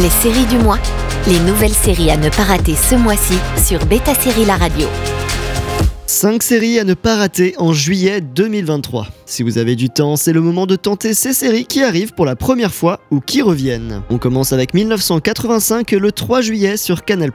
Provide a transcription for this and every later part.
Les séries du mois, les nouvelles séries à ne pas rater ce mois-ci sur Beta Série La Radio. 5 séries à ne pas rater en juillet 2023. Si vous avez du temps, c'est le moment de tenter ces séries qui arrivent pour la première fois ou qui reviennent. On commence avec 1985 le 3 juillet sur Canal+,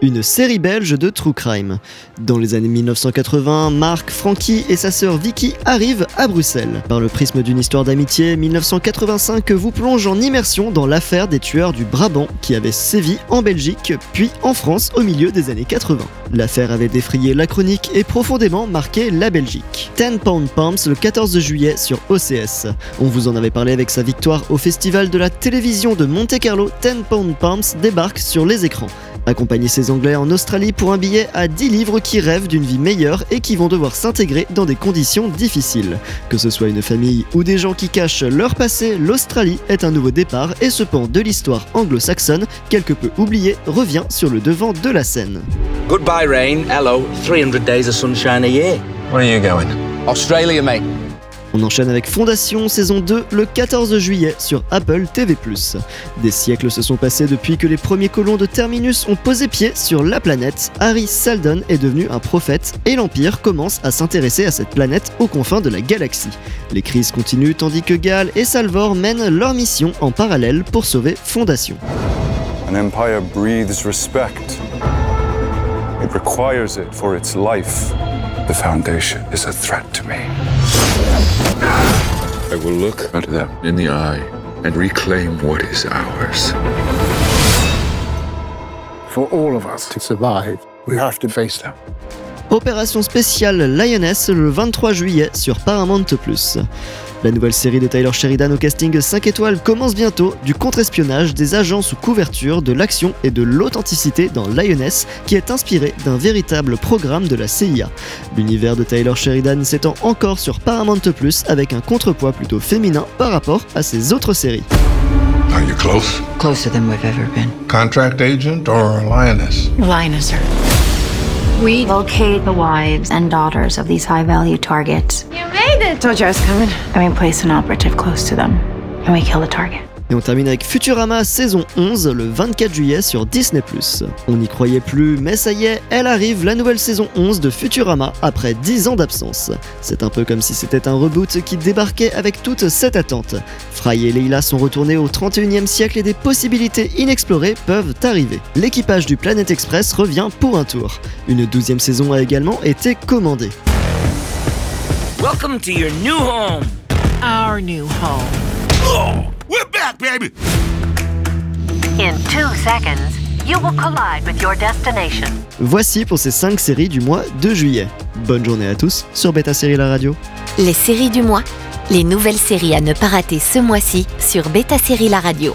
une série belge de true crime. Dans les années 1980, Marc, Frankie et sa sœur Vicky arrivent à Bruxelles. Par le prisme d'une histoire d'amitié, 1985 vous plonge en immersion dans l'affaire des tueurs du Brabant qui avait sévi en Belgique puis en France au milieu des années 80. L'affaire avait défrayé la chronique et profondément marqué la Belgique. 10 Pound Pumps le 14 juillet sur OCS. On vous en avait parlé avec sa victoire au Festival de la télévision de Monte-Carlo, 10 Pound Pumps débarque sur les écrans. Accompagnez ces Anglais en Australie pour un billet à 10 livres qui rêvent d'une vie meilleure et qui vont devoir s'intégrer dans des conditions difficiles. Que ce soit une famille ou des gens qui cachent leur passé, l'Australie est un nouveau départ et ce pan de l'histoire anglo-saxonne, quelque peu oublié, revient sur le devant de la scène. Goodbye, rain. Hello. 300 days of sunshine a year. Where are you going? Australia, mate. On enchaîne avec Fondation saison 2 le 14 juillet sur Apple TV+. Des siècles se sont passés depuis que les premiers colons de Terminus ont posé pied sur la planète. Harry Saldon est devenu un prophète et l'Empire commence à s'intéresser à cette planète aux confins de la galaxie. Les crises continuent tandis que Gal et Salvor mènent leur mission en parallèle pour sauver Fondation. An empire breathes respect. It requires it for its life. The Foundation is a threat to me. I will look at them in the eye and reclaim what is ours. For all of us to survive, we have to face them. Opération spéciale Lioness le 23 juillet sur Paramount+. La nouvelle série de Tyler Sheridan au casting 5 étoiles commence bientôt, du contre-espionnage, des agents sous couverture, de l'action et de l'authenticité dans Lioness, qui est inspiré d'un véritable programme de la CIA. L'univers de Tyler Sheridan s'étend encore sur Paramount+, avec un contrepoids plutôt féminin par rapport à ses autres séries. Are you close? Closer than we've ever been. Contract agent or lioness? Lioness, sir. We locate the wives and daughters of these high value targets. You made it! Told you I was coming. And we place an operative close to them. And we kill the target. Et on termine avec Futurama saison 11 le 24 juillet sur Disney+. On n'y croyait plus, mais ça y est, elle arrive, la nouvelle saison 11 de Futurama après 10 ans d'absence. C'est un peu comme si c'était un reboot qui débarquait avec toute cette attente. Fry et Leila sont retournés au 31e siècle et des possibilités inexplorées peuvent arriver. L'équipage du Planet Express revient pour un tour. Une douzième saison a également été commandée. Welcome to your new home. Our new home. We're back, baby. In two seconds, you will collide with your destination. Voici pour ces 5 séries du mois de juillet. Bonne journée à tous sur Beta Série La Radio. Les séries du mois, les nouvelles séries à ne pas rater ce mois-ci sur Beta Série La Radio.